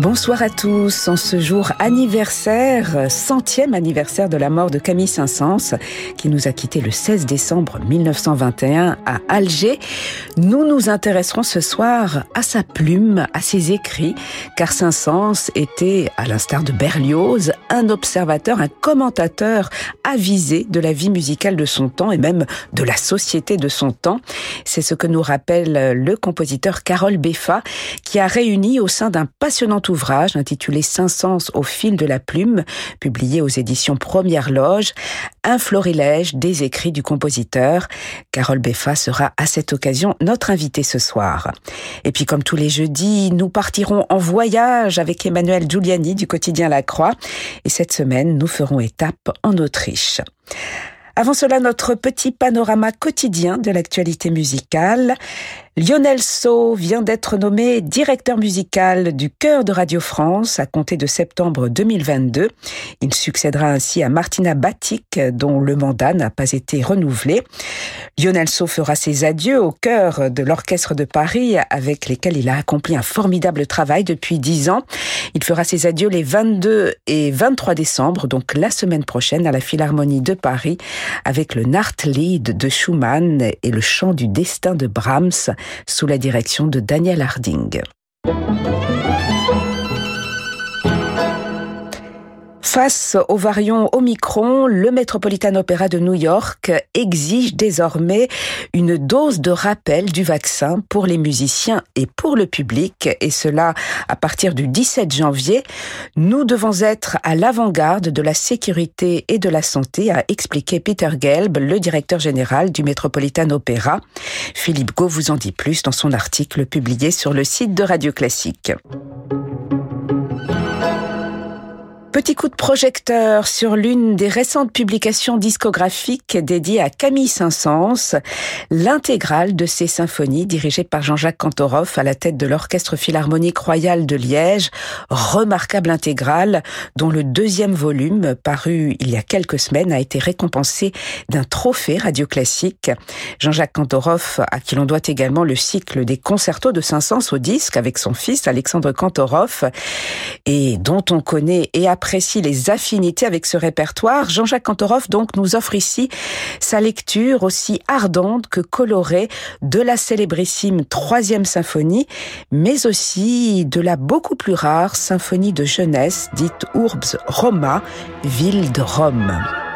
Bonsoir à tous. En ce jour anniversaire, centième anniversaire de la mort de Camille Saint-Saëns, qui nous a quittés le 16 décembre 1921 à Alger, nous nous intéresserons ce soir à sa plume, à ses écrits, car Saint-Saëns était, à l'instar de Berlioz, un observateur, un commentateur avisé de la vie musicale de son temps et même de la société de son temps. C'est ce que nous rappelle le compositeur Carole Beffa, qui a réuni au sein d'un passionnant ouvrage intitulé 500 au fil de la plume, publié aux éditions Première Loge, un florilège des écrits du compositeur. Carole Beffa sera à cette occasion notre invitée ce soir. Et puis comme tous les jeudis, nous partirons en voyage avec Emmanuel Giuliani du quotidien La Croix. Et cette semaine, nous ferons étape en Autriche. Avant cela, notre petit panorama quotidien de l'actualité musicale. Lionel So vient d'être nommé directeur musical du Chœur de Radio France à compter de septembre 2022. Il succédera ainsi à Martina Batic, dont le mandat n'a pas été renouvelé. Lionel So fera ses adieux au chœur de l'Orchestre de Paris, avec lesquels il a accompli un formidable travail depuis dix ans. Il fera ses adieux les 22 et 23 décembre, donc la semaine prochaine, à la Philharmonie de Paris, avec le Nachtlied de Schumann et le chant du destin de Brahms sous la direction de Daniel Harding. Face au variant Omicron, le Metropolitan Opera de New York exige désormais une dose de rappel du vaccin pour les musiciens et pour le public, et cela à partir du 17 janvier. Nous devons être à l'avant-garde de la sécurité et de la santé, a expliqué Peter Gelb, le directeur général du Metropolitan Opera. Philippe Gau vous en dit plus dans son article publié sur le site de Radio Classique. Petit coup de projecteur sur l'une des récentes publications discographiques dédiées à Camille Saint-Saëns, l'intégrale de ses symphonies dirigées par Jean-Jacques Cantoroff à la tête de l'Orchestre Philharmonique Royal de Liège, remarquable intégrale dont le deuxième volume, paru il y a quelques semaines, a été récompensé d'un trophée radio classique. Jean-Jacques Cantoroff, à qui l'on doit également le cycle des concertos de Saint-Saëns au disque avec son fils Alexandre Cantoroff, et dont on connaît et a apprécie les affinités avec ce répertoire, Jean-Jacques Cantoroff donc nous offre ici sa lecture aussi ardente que colorée de la célébrissime troisième symphonie, mais aussi de la beaucoup plus rare symphonie de jeunesse dite Urbs Roma, ville de Rome.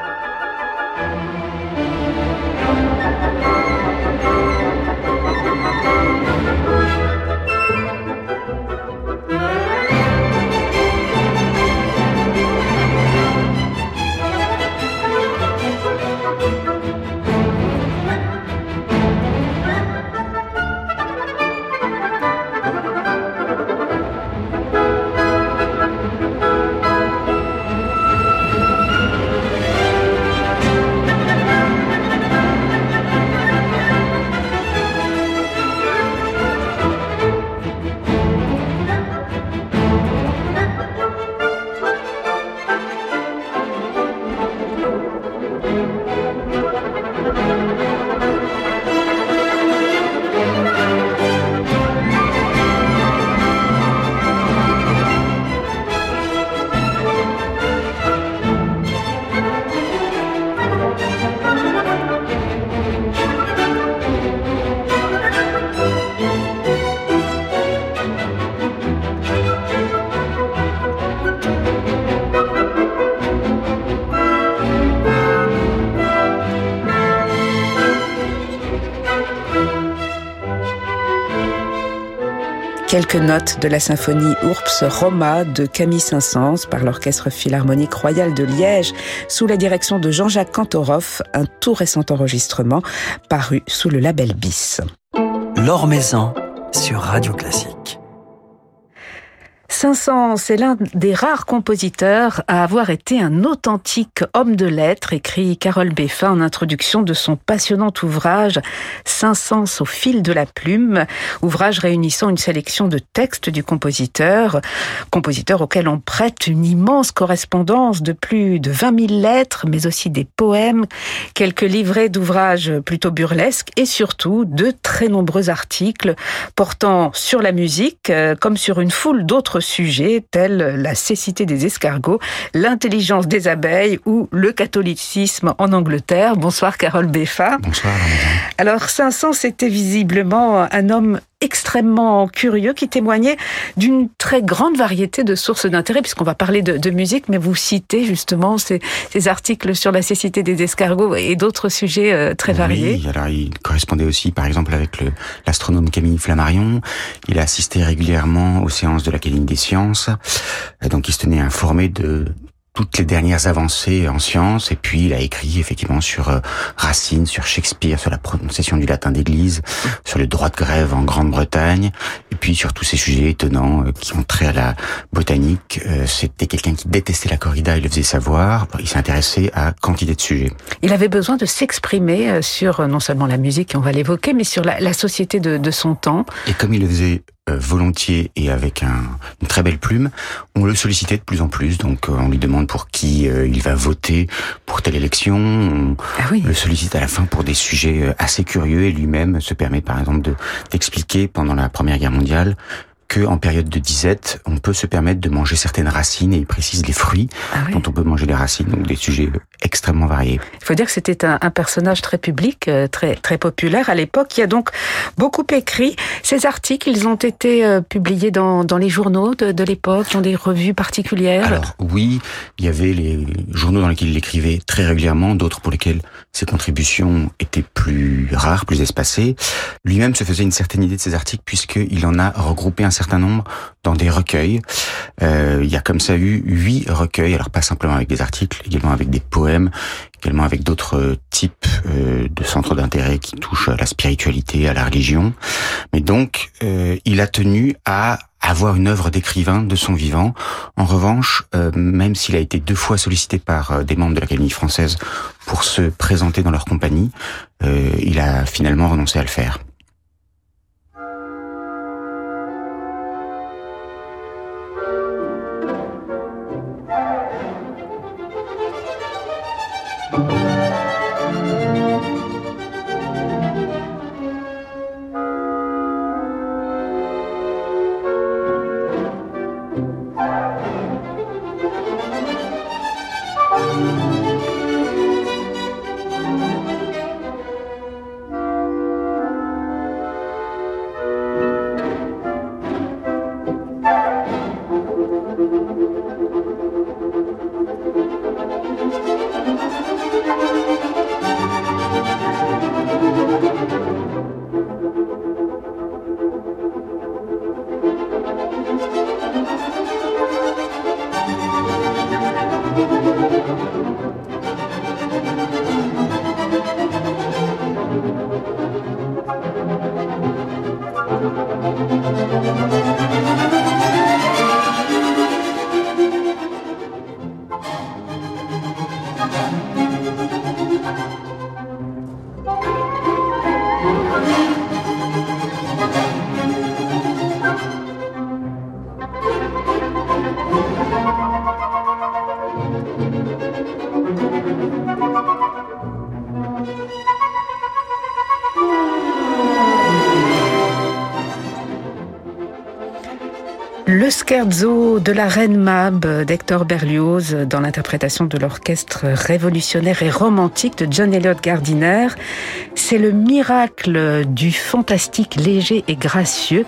Quelques notes de la symphonie Urps Roma de Camille Saint-Saëns par l'Orchestre Philharmonique Royal de Liège sous la direction de Jean-Jacques Cantoroff, un tout récent enregistrement paru sous le label BIS. L'Or sur Radio Classique. Saint-Saëns est l'un des rares compositeurs à avoir été un authentique homme de lettres, écrit Carole Beffin en introduction de son passionnant ouvrage Saint-Saëns au fil de la plume, ouvrage réunissant une sélection de textes du compositeur, compositeur auquel on prête une immense correspondance de plus de 20 000 lettres, mais aussi des poèmes, quelques livrets d'ouvrages plutôt burlesques et surtout de très nombreux articles portant sur la musique euh, comme sur une foule d'autres sujets tels la cécité des escargots, l'intelligence des abeilles ou le catholicisme en Angleterre. Bonsoir Carole Beffa. Bonsoir. Alors Saint-Saëns était visiblement un homme extrêmement curieux qui témoignait d'une très grande variété de sources d'intérêt, puisqu'on va parler de, musique, mais vous citez justement ces, articles sur la cécité des escargots et d'autres sujets euh, très variés. Oui, alors il correspondait aussi par exemple avec l'astronome Camille Flammarion, il a assisté régulièrement aux séances de l'Académie des sciences, donc il se tenait informé de toutes les dernières avancées en sciences et puis il a écrit effectivement sur euh, Racine, sur Shakespeare, sur la prononciation du latin d'église, sur le droit de grève en Grande-Bretagne et puis sur tous ces sujets étonnants euh, qui ont trait à la botanique. Euh, c'était quelqu'un qui détestait la corrida, il le faisait savoir, il s'est intéressé à quantité de sujets. Il avait besoin de s'exprimer sur non seulement la musique, on va l'évoquer, mais sur la, la société de, de son temps. Et comme il le faisait volontiers et avec un, une très belle plume, on le sollicitait de plus en plus. Donc euh, on lui demande pour qui euh, il va voter pour telle élection. On ah oui. le sollicite à la fin pour des sujets assez curieux et lui-même se permet par exemple de d'expliquer pendant la Première Guerre mondiale que en période de disette, on peut se permettre de manger certaines racines et il précise les fruits ah dont on peut manger les racines, donc des sujets extrêmement variés. Il faut dire que c'était un, personnage très public, euh, très très populaire à l'époque. qui a donc beaucoup écrit. Ces articles, ils ont été euh, publiés dans, dans les journaux de, de l'époque, dans des revues particulières? Alors oui, il y avait les journaux dans lesquels il écrivait très régulièrement, d'autres pour lesquels ses contributions étaient plus rares, plus espacées. Lui-même se faisait une certaine idée de ces articles puisqu'il en a regroupé un certain nombre dans des recueils. Euh, il y a comme ça eu huit recueils, alors pas simplement avec des articles, également avec des poèmes, également avec d'autres types euh, de centres d'intérêt qui touchent à la spiritualité, à la religion. Mais donc, euh, il a tenu à avoir une œuvre d'écrivain de son vivant. En revanche, euh, même s'il a été deux fois sollicité par euh, des membres de l'Académie française pour se présenter dans leur compagnie, euh, il a finalement renoncé à le faire. Scherzo de la Reine Mab d'Hector Berlioz dans l'interprétation de l'orchestre révolutionnaire et romantique de John Elliott Gardiner. C'est le miracle du fantastique léger et gracieux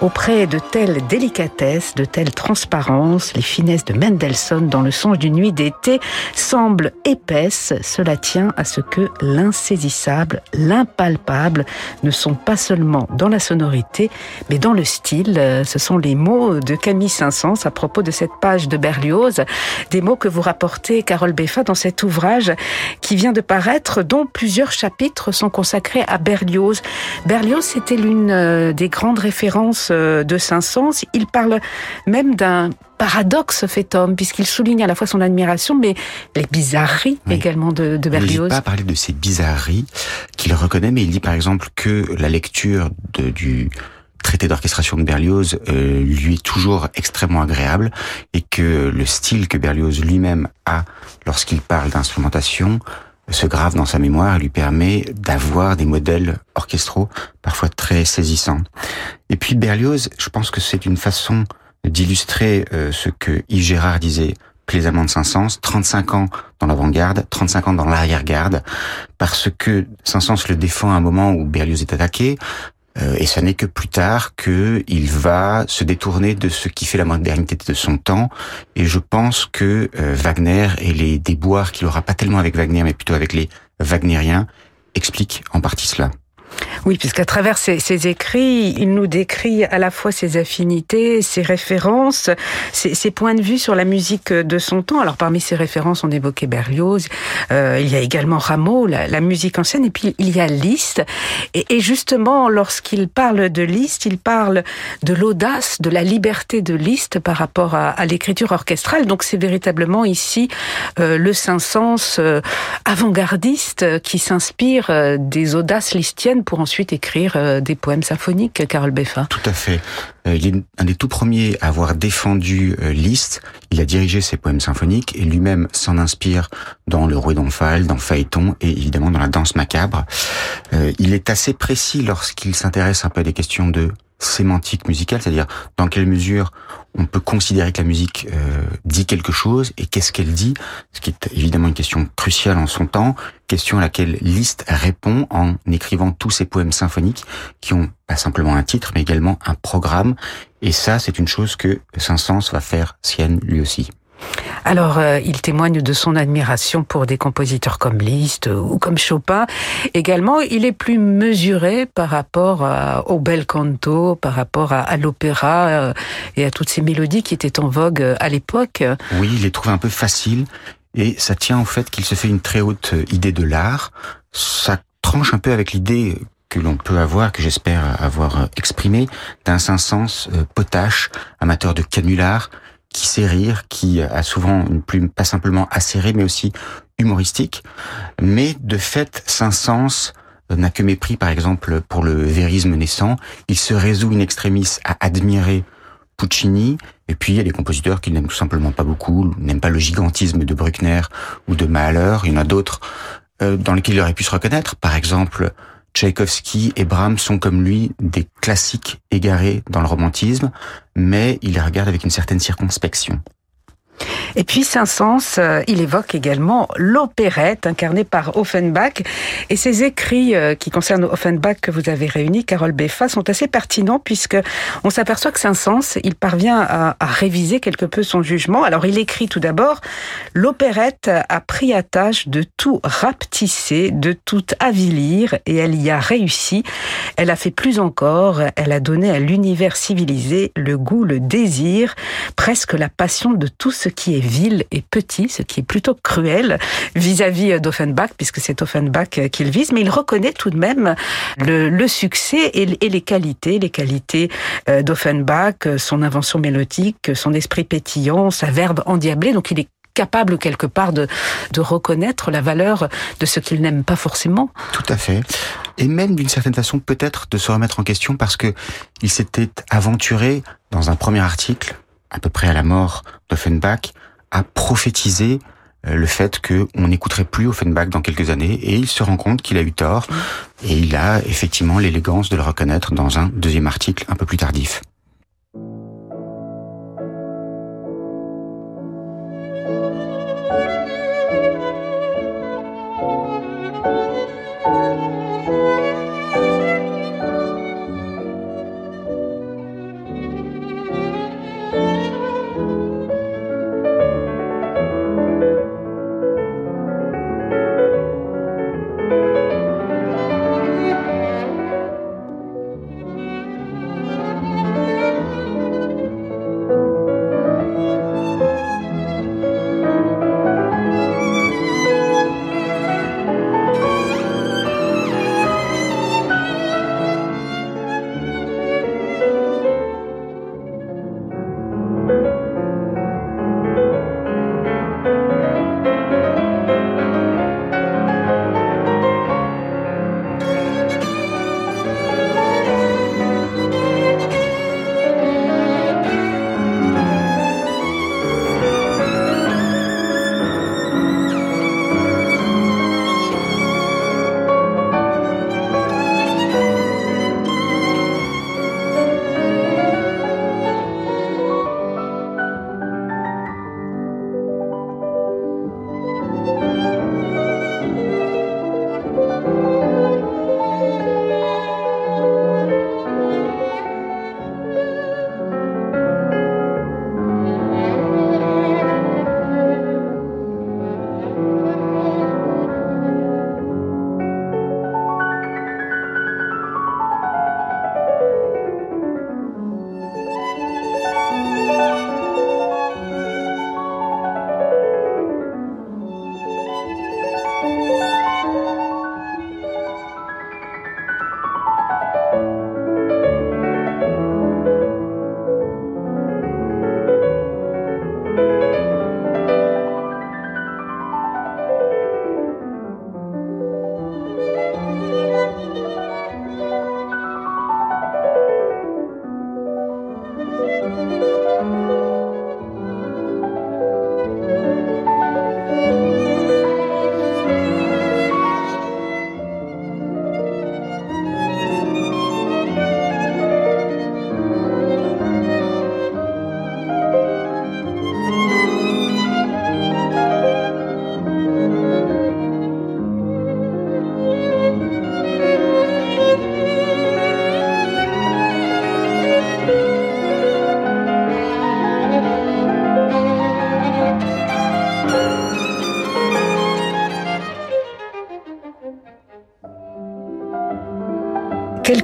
auprès de telle délicatesse, de telle transparence. Les finesses de Mendelssohn dans le songe d'une nuit d'été semblent épaisses. Cela tient à ce que l'insaisissable, l'impalpable ne sont pas seulement dans la sonorité, mais dans le style. Ce sont les mots de Camille Saint-Saëns à propos de cette page de Berlioz, des mots que vous rapportez, Carole Beffa, dans cet ouvrage qui vient de paraître, dont plusieurs chapitres sont consacrés à Berlioz. Berlioz, c'était l'une euh, des grandes références l'influence de Saint-Saëns. Il parle même d'un paradoxe fait homme, puisqu'il souligne à la fois son admiration, mais les bizarreries également de, de Berlioz. Il pas parler de ces bizarreries qu'il reconnaît, mais il dit par exemple que la lecture de, du traité d'orchestration de Berlioz euh, lui est toujours extrêmement agréable et que le style que Berlioz lui-même a lorsqu'il parle d'instrumentation se grave dans sa mémoire lui permet d'avoir des modèles orchestraux parfois très saisissants. Et puis Berlioz, je pense que c'est une façon d'illustrer euh, ce que Yves Gérard disait plaisamment de Saint-Saëns, 35 ans dans l'avant-garde, 35 ans dans l'arrière-garde, parce que Saint-Saëns le défend à un moment où Berlioz est attaqué, et ce n'est que plus tard qu'il va se détourner de ce qui fait la modernité de son temps. Et je pense que euh, Wagner et les déboires qu'il aura pas tellement avec Wagner, mais plutôt avec les Wagneriens, expliquent en partie cela. Oui, puisqu'à travers ses, écrits, il nous décrit à la fois ses affinités, ses références, ses, points de vue sur la musique de son temps. Alors parmi ses références, on évoquait Berlioz, euh, il y a également Rameau, la, musique ancienne, et puis il y a Liszt. Et, justement, lorsqu'il parle de Liszt, il parle de l'audace, de la liberté de Liszt par rapport à, l'écriture orchestrale. Donc c'est véritablement ici euh, le Saint-Saëns euh, avant-gardiste qui s'inspire des audaces listiennes pour ensuite écrire euh, des poèmes symphoniques, Carole Beffa. Tout à fait. Euh, il est un des tout premiers à avoir défendu euh, Liszt. Il a dirigé ses poèmes symphoniques et lui-même s'en inspire dans Le Roi d'Omphale, dans Phaéton et évidemment dans la danse macabre. Il est assez précis lorsqu'il s'intéresse un peu à des questions de sémantique musicale, c'est-à-dire dans quelle mesure on peut considérer que la musique euh, dit quelque chose et qu'est-ce qu'elle dit, ce qui est évidemment une question cruciale en son temps, question à laquelle Liszt répond en écrivant tous ses poèmes symphoniques qui ont pas simplement un titre mais également un programme et ça c'est une chose que Saint-Saëns va faire sienne lui aussi. Alors, euh, il témoigne de son admiration pour des compositeurs comme Liszt ou comme Chopin. Également, il est plus mesuré par rapport au bel canto, par rapport à, l'opéra euh, et à toutes ces mélodies qui étaient en vogue euh, à l'époque. Oui, il les trouve un peu faciles et ça tient au fait qu'il se fait une très haute idée de l'art. Ça tranche un peu avec l'idée que l'on peut avoir, que j'espère avoir exprimé, d'un Saint-Saëns potache, amateur de canular, qui sait rire, qui a souvent une plume pas simplement acérée, mais aussi humoristique. Mais de fait, Saint-Saëns n'a que mépris, par exemple, pour le vérisme naissant. Il se résout in extremis à admirer Puccini, et puis il y a des compositeurs qu'il n'aime tout simplement pas beaucoup, n'aiment pas le gigantisme de Bruckner ou de Mahler. Il y en a d'autres euh, dans lesquels il aurait pu se reconnaître. Par exemple, Tchaïkovski et Brahms sont comme lui des classiques égarés dans le romantisme, mais il les regarde avec une certaine circonspection. Et puis Saint-Saëns, euh, il évoque également l'opérette incarnée par Offenbach. Et ces écrits euh, qui concernent Offenbach que vous avez réunis, Carole Beffa, sont assez pertinents puisque on s'aperçoit que Saint-Saëns, il parvient à, réviser quelque peu son jugement. Alors il écrit tout d'abord, l'opérette a pris à tâche de tout rapetisser, de tout avilir et elle y a réussi. Elle a fait plus encore, elle a donné à l'univers civilisé le goût, le désir, presque la passion de tout ce qui est vil et petit, ce qui est plutôt cruel vis-à-vis d'Offenbach, puisque c'est Offenbach qu'il vise, mais il reconnaît tout de même le, succès et, les qualités, les qualités euh, d'Offenbach, son invention mélodique, son esprit pétillant, sa verbe endiablée, donc il est capable quelque part de, de reconnaître la valeur de ce qu'il n'aime pas forcément. Tout à fait. Et même d'une certaine façon peut-être de se remettre en question parce que il s'était aventuré dans un premier article à peu près à la mort d'Offenbach, a prophétisé euh, le fait qu'on n'écouterait plus Offenbach dans quelques années et il se rend compte qu'il a eu tort et il a effectivement l'élégance de le reconnaître dans un deuxième article un peu plus tardif.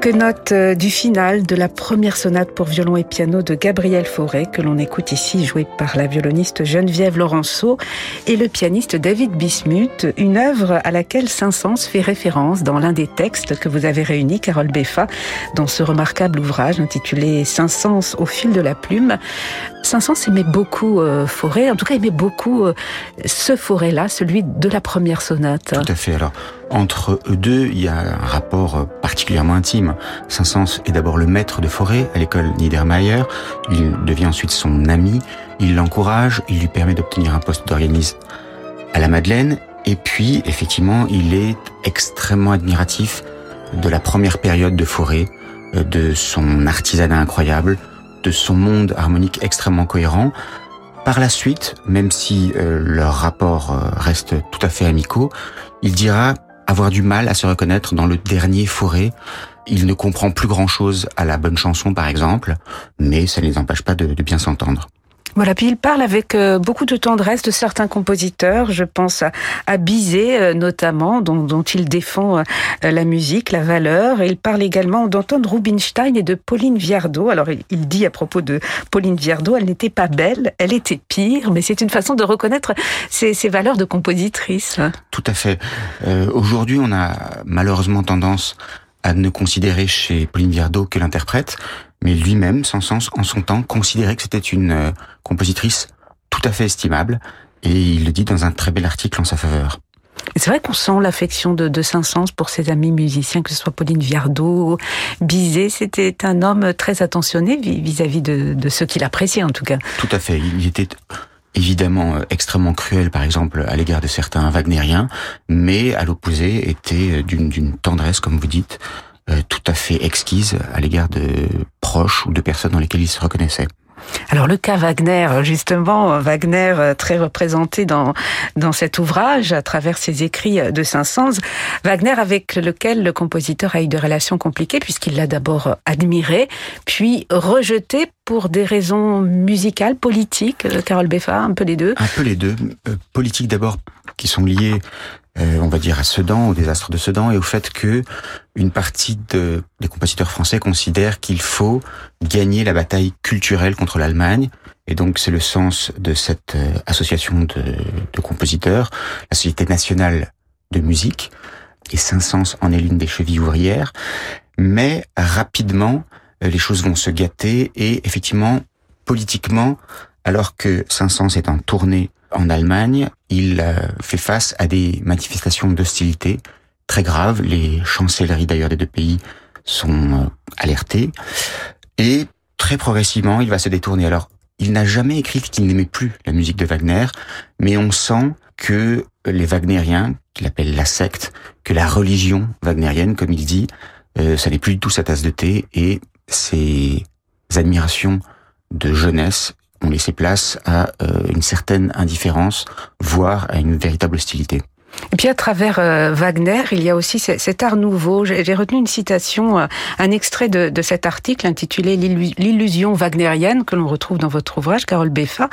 Quelques notes euh, du final de la première sonate pour violon et piano de Gabriel Fauré que l'on écoute ici jouée par la violoniste Geneviève Laurenceau et le pianiste David Bismuth, une œuvre à laquelle Saint-Saëns fait référence dans l'un des textes que vous avez réunis, Carole Beffa, dans ce remarquable ouvrage intitulé Saint-Saëns au fil de la plume. Saint-Saëns aimait beaucoup euh, Fauré, en tout cas aimait beaucoup euh, ce Fauré-là, celui de la première sonate. Tout à fait. Alors, entre eux deux, il y a un rapport particulièrement intime. Saint-Saëns est d'abord le maître de Fauré à l'école Niedermayer. Il devient ensuite son ami. Il l'encourage. Il lui permet d'obtenir un poste d'organiste à la Madeleine. Et puis, effectivement, il est extrêmement admiratif de la première période de Fauré, euh, de son artisanat incroyable, de son monde harmonique extrêmement cohérent. Par la suite, même si euh, leur rapport euh, reste tout à fait amicaux, il dira avoir du mal à se reconnaître dans le dernier forêt. Il ne comprend plus grand-chose à la bonne chanson, par exemple, mais ça ne les empêche pas de, de bien s'entendre. Voilà, puis il parle avec euh, beaucoup de tendresse de certains compositeurs. Je pense à, Bizet euh, notamment, dont, il défend euh, la musique, la valeur. Et il parle également d'Anton Rubinstein et de Pauline Viardot. Alors il dit à propos de Pauline Viardot, elle n'était pas belle, elle était pire, mais c'est une façon de reconnaître ses, ses, valeurs de compositrice. Tout à fait. Euh, Aujourd'hui, on a malheureusement tendance à ne considérer chez Pauline Viardot que l'interprète, mais lui-même, sans sens, en son temps, considérait que c'était une euh, compositrice tout à fait estimable, et il le dit dans un très bel article en sa faveur. C'est vrai qu'on sent l'affection de, de Saint-Saëns pour ses amis musiciens, que ce soit Pauline Viardot, Bizet. C'était un homme très attentionné vis-à-vis de, de ceux qu'il appréciait, en tout cas. Tout à fait. Il était évidemment extrêmement cruel, par exemple, à l'égard de certains wagnériens, mais à l'opposé était d'une tendresse, comme vous dites, euh, tout à fait exquise à l'égard de proches ou de personnes dans lesquelles il se reconnaissait. Alors le cas Wagner, justement, Wagner euh, très représenté dans dans cet ouvrage à travers ses écrits de Saint-Saëns, Wagner avec lequel le compositeur a eu des relations compliquées puisqu'il l'a d'abord admiré, puis rejeté pour des raisons musicales, politiques. Euh, Carole Beffa, un peu les deux. Un peu les deux. Euh, politiques d'abord, qui sont liées euh, on va dire à Sedan, au désastre de Sedan, et au fait que une partie de, des compositeurs français considèrent qu'il faut gagner la bataille culturelle contre l'Allemagne. Et donc c'est le sens de cette euh, association de, de, compositeurs, la Société nationale de musique, et Saint-Saëns en est l'une des chevilles ouvrières. Mais rapidement, euh, les choses vont se gâter et effectivement, politiquement, alors que Saint-Saëns est en tournée en Allemagne, il euh, fait face à des manifestations d'hostilité très graves. Les chancelleries d'ailleurs des deux pays sont euh, alertées. Et très progressivement, il va se détourner. Alors, il n'a jamais écrit qu'il n'aimait plus la musique de Wagner, mais on sent que les Wagnériens, qu'il appelle la secte, que la religion wagnérienne, comme il dit, euh, ça n'est plus du tout sa tasse de thé, et ses admirations de jeunesse ont laissé place à euh, une certaine indifférence, voire à une véritable hostilité. Et puis à travers euh, Wagner, il y a aussi cet art nouveau. J'ai retenu une citation, euh, un extrait de, cet article intitulé L'illusion wagnérienne que l'on retrouve dans votre ouvrage, Carole Beffa,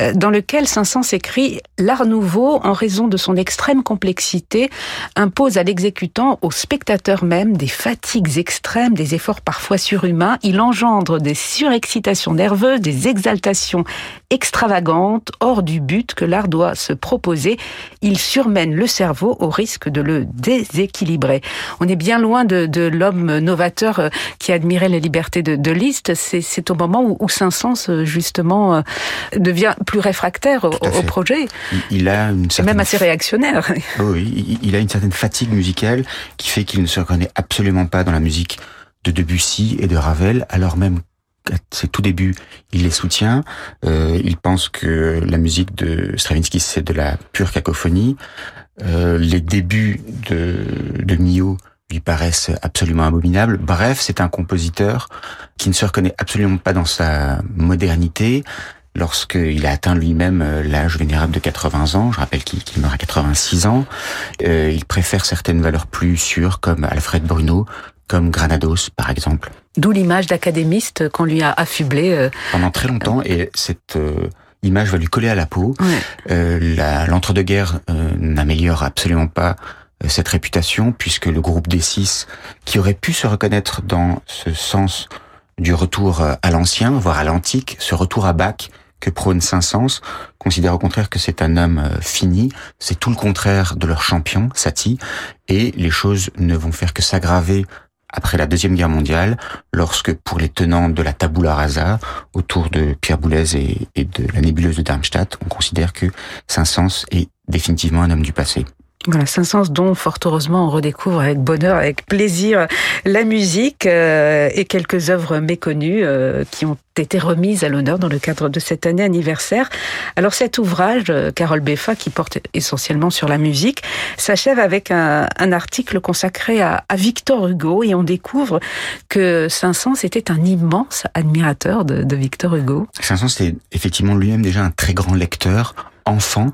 euh, dans lequel Saint-Saëns écrit L'art nouveau, en raison de son extrême complexité, impose à l'exécutant, au spectateur même, des fatigues extrêmes, des efforts parfois surhumains. Il engendre des surexcitations nerveuses, des exaltations extravagantes, hors du but que l'art doit se proposer. Il surmène le cerveau au risque de le déséquilibrer. On est bien loin de, de l'homme novateur euh, qui admirait la liberté de, de Liszt. C'est au moment où, où Saint-Saëns, euh, justement, euh, devient plus réfractaire au, au, projet. Il a une certaine... même assez réactionnaire. Oui, il a une certaine fatigue musicale qui fait qu'il ne se reconnaît absolument pas dans la musique de Debussy et de Ravel, alors même ses tout débuts, il les soutient. Euh, il pense que la musique de Stravinsky, c'est de la pure cacophonie. Euh, les débuts de, de Mio lui paraissent absolument abominables. Bref, c'est un compositeur qui ne se reconnaît absolument pas dans sa modernité. Lorsqu'il a atteint lui-même euh, l'âge vénérable de 80 ans, je rappelle qu'il qu meurt à 86 ans, euh, il préfère certaines valeurs plus sûres comme Alfred Bruno, comme Granados par exemple. D'où l'image d'académiste qu'on lui a affublé. Euh... Pendant très longtemps, et cette euh, image va lui coller à la peau. Ouais. Euh, L'entre-deux-guerres euh, n'améliore absolument pas cette réputation, puisque le groupe D6, qui aurait pu se reconnaître dans ce sens du retour à l'ancien, voire à l'antique, ce retour à Bach que prône Saint-Saëns, considère au contraire que c'est un homme fini, c'est tout le contraire de leur champion, Satie, et les choses ne vont faire que s'aggraver après la Deuxième Guerre mondiale, lorsque pour les tenants de la tabula rasa, autour de Pierre Boulez et, de la nébuleuse de Darmstadt, on considère que Saint-Saëns est définitivement un homme du passé. Voilà, Saint-Saëns dont, fort heureusement, on redécouvre avec bonheur, avec plaisir, la musique euh, et quelques œuvres méconnues euh, qui ont été remises à l'honneur dans le cadre de cette année anniversaire. Alors cet ouvrage, euh, Carole Beffa, qui porte essentiellement sur la musique, s'achève avec un, un, article consacré à, à, Victor Hugo et on découvre que Saint-Saëns était un immense admirateur de, de Victor Hugo. Saint-Saëns était effectivement lui-même déjà un très grand lecteur, enfant,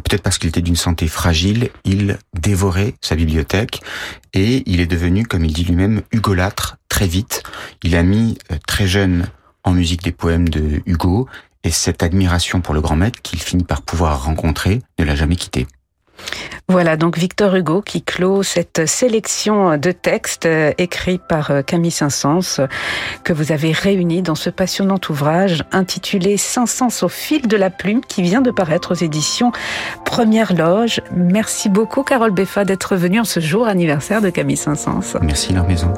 peut-être parce qu'il était d'une santé fragile, il dévorait sa bibliothèque et il est devenu, comme il dit lui-même, hugolâtre très vite. Il a mis très jeune en musique des poèmes de Hugo et cette admiration pour le grand maître qu'il finit par pouvoir rencontrer ne l'a jamais quitté. Voilà donc Victor Hugo qui clôt cette sélection de textes écrits par Camille Saint-Saëns que vous avez réunis dans ce passionnant ouvrage intitulé Saint-Saëns au fil de la plume qui vient de paraître aux éditions Première Loge. Merci beaucoup Carole Beffa d'être venue en ce jour anniversaire de Camille Saint-Saëns. Merci leur maison.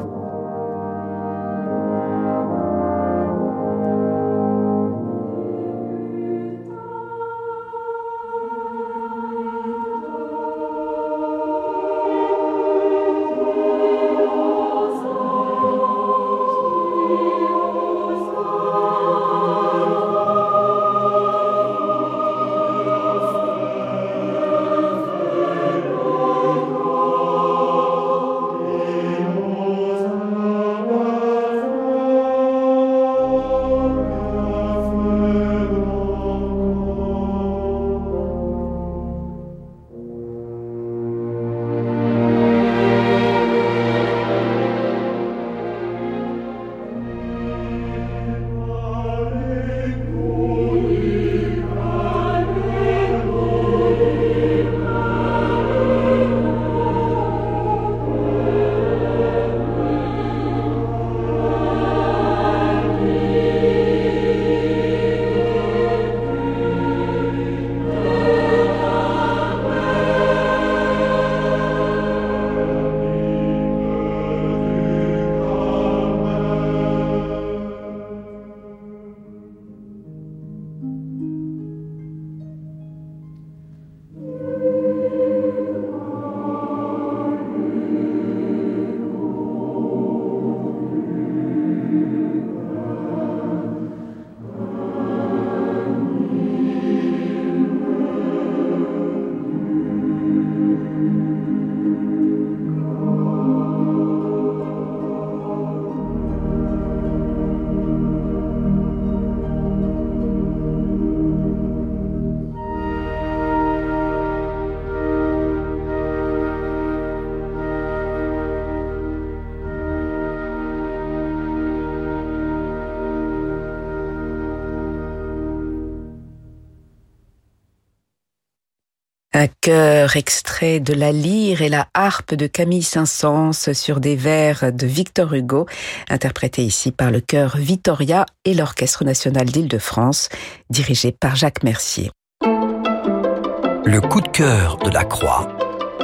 Un chœur extrait de la lyre et la harpe de Camille Saint-Saëns sur des vers de Victor Hugo, interprété ici par le chœur Vittoria et l'Orchestre national d'Île-de-France, dirigé par Jacques Mercier. Le coup de cœur de la Croix,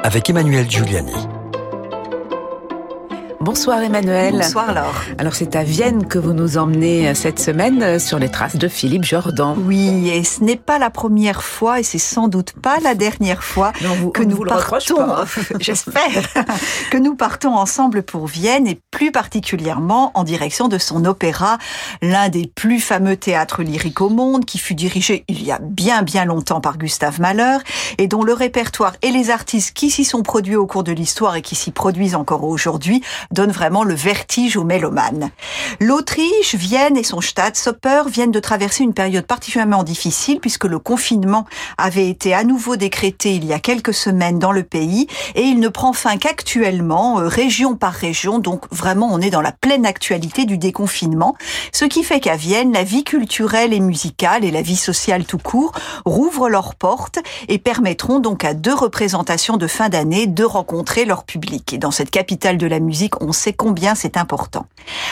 avec Emmanuel Giuliani. Bonsoir Emmanuel. Bonsoir Laure. Alors c'est à Vienne que vous nous emmenez cette semaine sur les traces de Philippe Jordan. Oui, et ce n'est pas la première fois et c'est sans doute pas la dernière fois non, vous, que nous vous partons, j'espère, que nous partons ensemble pour Vienne et plus particulièrement en direction de son opéra, l'un des plus fameux théâtres lyriques au monde qui fut dirigé il y a bien bien longtemps par Gustave Mahler et dont le répertoire et les artistes qui s'y sont produits au cours de l'histoire et qui s'y produisent encore aujourd'hui donne vraiment le vertige aux mélomanes. L'Autriche, Vienne et son Staatsoper viennent de traverser une période particulièrement difficile puisque le confinement avait été à nouveau décrété il y a quelques semaines dans le pays et il ne prend fin qu'actuellement, euh, région par région, donc vraiment on est dans la pleine actualité du déconfinement, ce qui fait qu'à Vienne, la vie culturelle et musicale et la vie sociale tout court rouvrent leurs portes et permettront donc à deux représentations de fin d'année de rencontrer leur public. Et dans cette capitale de la musique, on sait combien c'est important.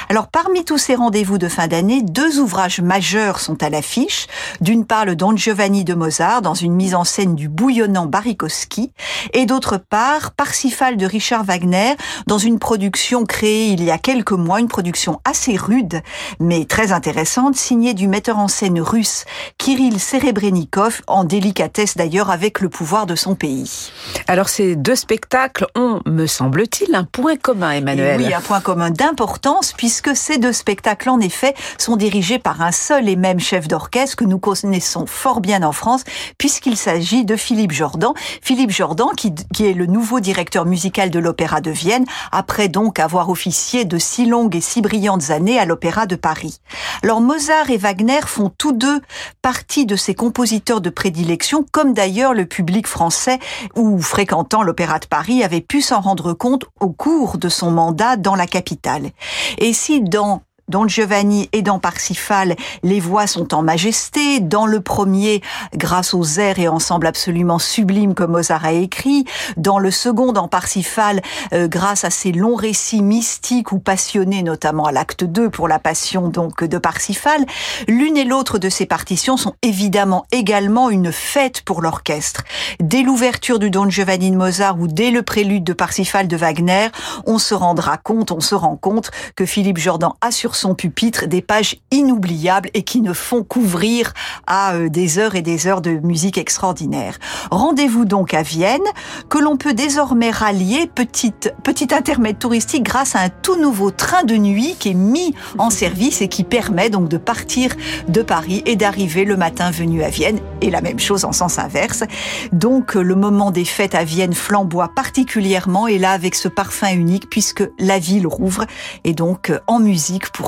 Alors parmi tous ces rendez-vous de fin d'année, deux ouvrages majeurs sont à l'affiche. D'une part le Don Giovanni de Mozart dans une mise en scène du bouillonnant Barikowski et d'autre part Parsifal de Richard Wagner dans une production créée il y a quelques mois, une production assez rude mais très intéressante signée du metteur en scène russe Kirill Serebrennikov en délicatesse d'ailleurs avec le pouvoir de son pays. Alors ces deux spectacles ont, me semble-t-il, un point commun, Emmanuel. Oui, un point commun d'importance puisque ces deux spectacles, en effet, sont dirigés par un seul et même chef d'orchestre que nous connaissons fort bien en France puisqu'il s'agit de Philippe Jordan. Philippe Jordan qui, qui est le nouveau directeur musical de l'Opéra de Vienne après donc avoir officié de si longues et si brillantes années à l'Opéra de Paris. Alors Mozart et Wagner font tous deux partie de ses compositeurs de prédilection, comme d'ailleurs le public français ou fréquentant l'Opéra de Paris avait pu s'en rendre compte au cours de son mandat dans la capitale. Et si dans Don Giovanni et dans Parsifal, les voix sont en majesté. Dans le premier, grâce aux airs et ensembles absolument sublimes que Mozart a écrit. Dans le second, dans Parsifal, euh, grâce à ces longs récits mystiques ou passionnés, notamment à l'acte 2 pour la passion donc de Parsifal. L'une et l'autre de ces partitions sont évidemment également une fête pour l'orchestre. Dès l'ouverture du Don Giovanni de Mozart ou dès le prélude de Parsifal de Wagner, on se rendra compte, on se rend compte que Philippe Jordan a sur son pupitre des pages inoubliables et qui ne font qu'ouvrir à euh, des heures et des heures de musique extraordinaire. Rendez-vous donc à Vienne, que l'on peut désormais rallier petite, petit intermède touristique grâce à un tout nouveau train de nuit qui est mis en service et qui permet donc de partir de Paris et d'arriver le matin venu à Vienne et la même chose en sens inverse. Donc le moment des fêtes à Vienne flamboie particulièrement et là avec ce parfum unique puisque la ville rouvre et donc euh, en musique pour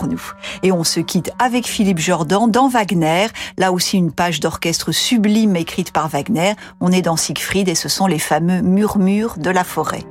Et on se quitte avec Philippe Jordan dans Wagner, là aussi une page d'orchestre sublime écrite par Wagner. On est dans Siegfried et ce sont les fameux murmures de la forêt.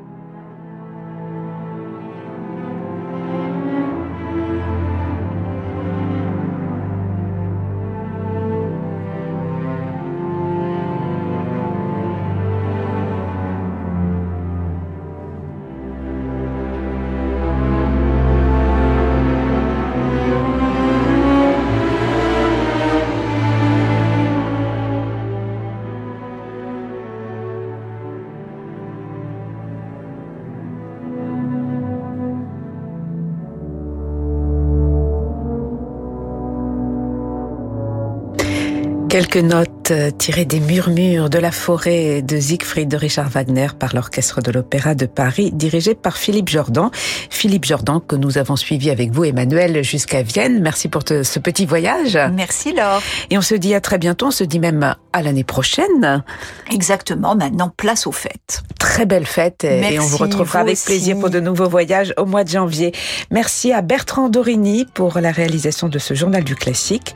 Quelques notes euh, tirées des murmures de la forêt de Siegfried de Richard Wagner par l'orchestre de l'Opéra de Paris, dirigé par Philippe Jordan. Philippe Jordan que nous avons suivi avec vous, Emmanuel, jusqu'à Vienne. Merci pour ce petit voyage. Merci Laure. Et on se dit à très bientôt, on se dit même à l'année prochaine. Exactement, maintenant place aux fêtes. Très belle fête et on vous retrouvera avec plaisir pour de nouveaux voyages au mois de janvier. Merci à Bertrand Dorini pour la réalisation de ce journal du classique.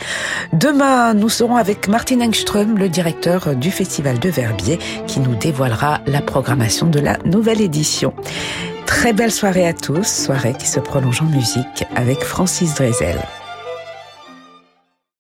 Demain, nous serons avec Martin Engström, le directeur du Festival de Verbier, qui nous dévoilera la programmation de la nouvelle édition. Très belle soirée à tous, soirée qui se prolonge en musique avec Francis Drezel.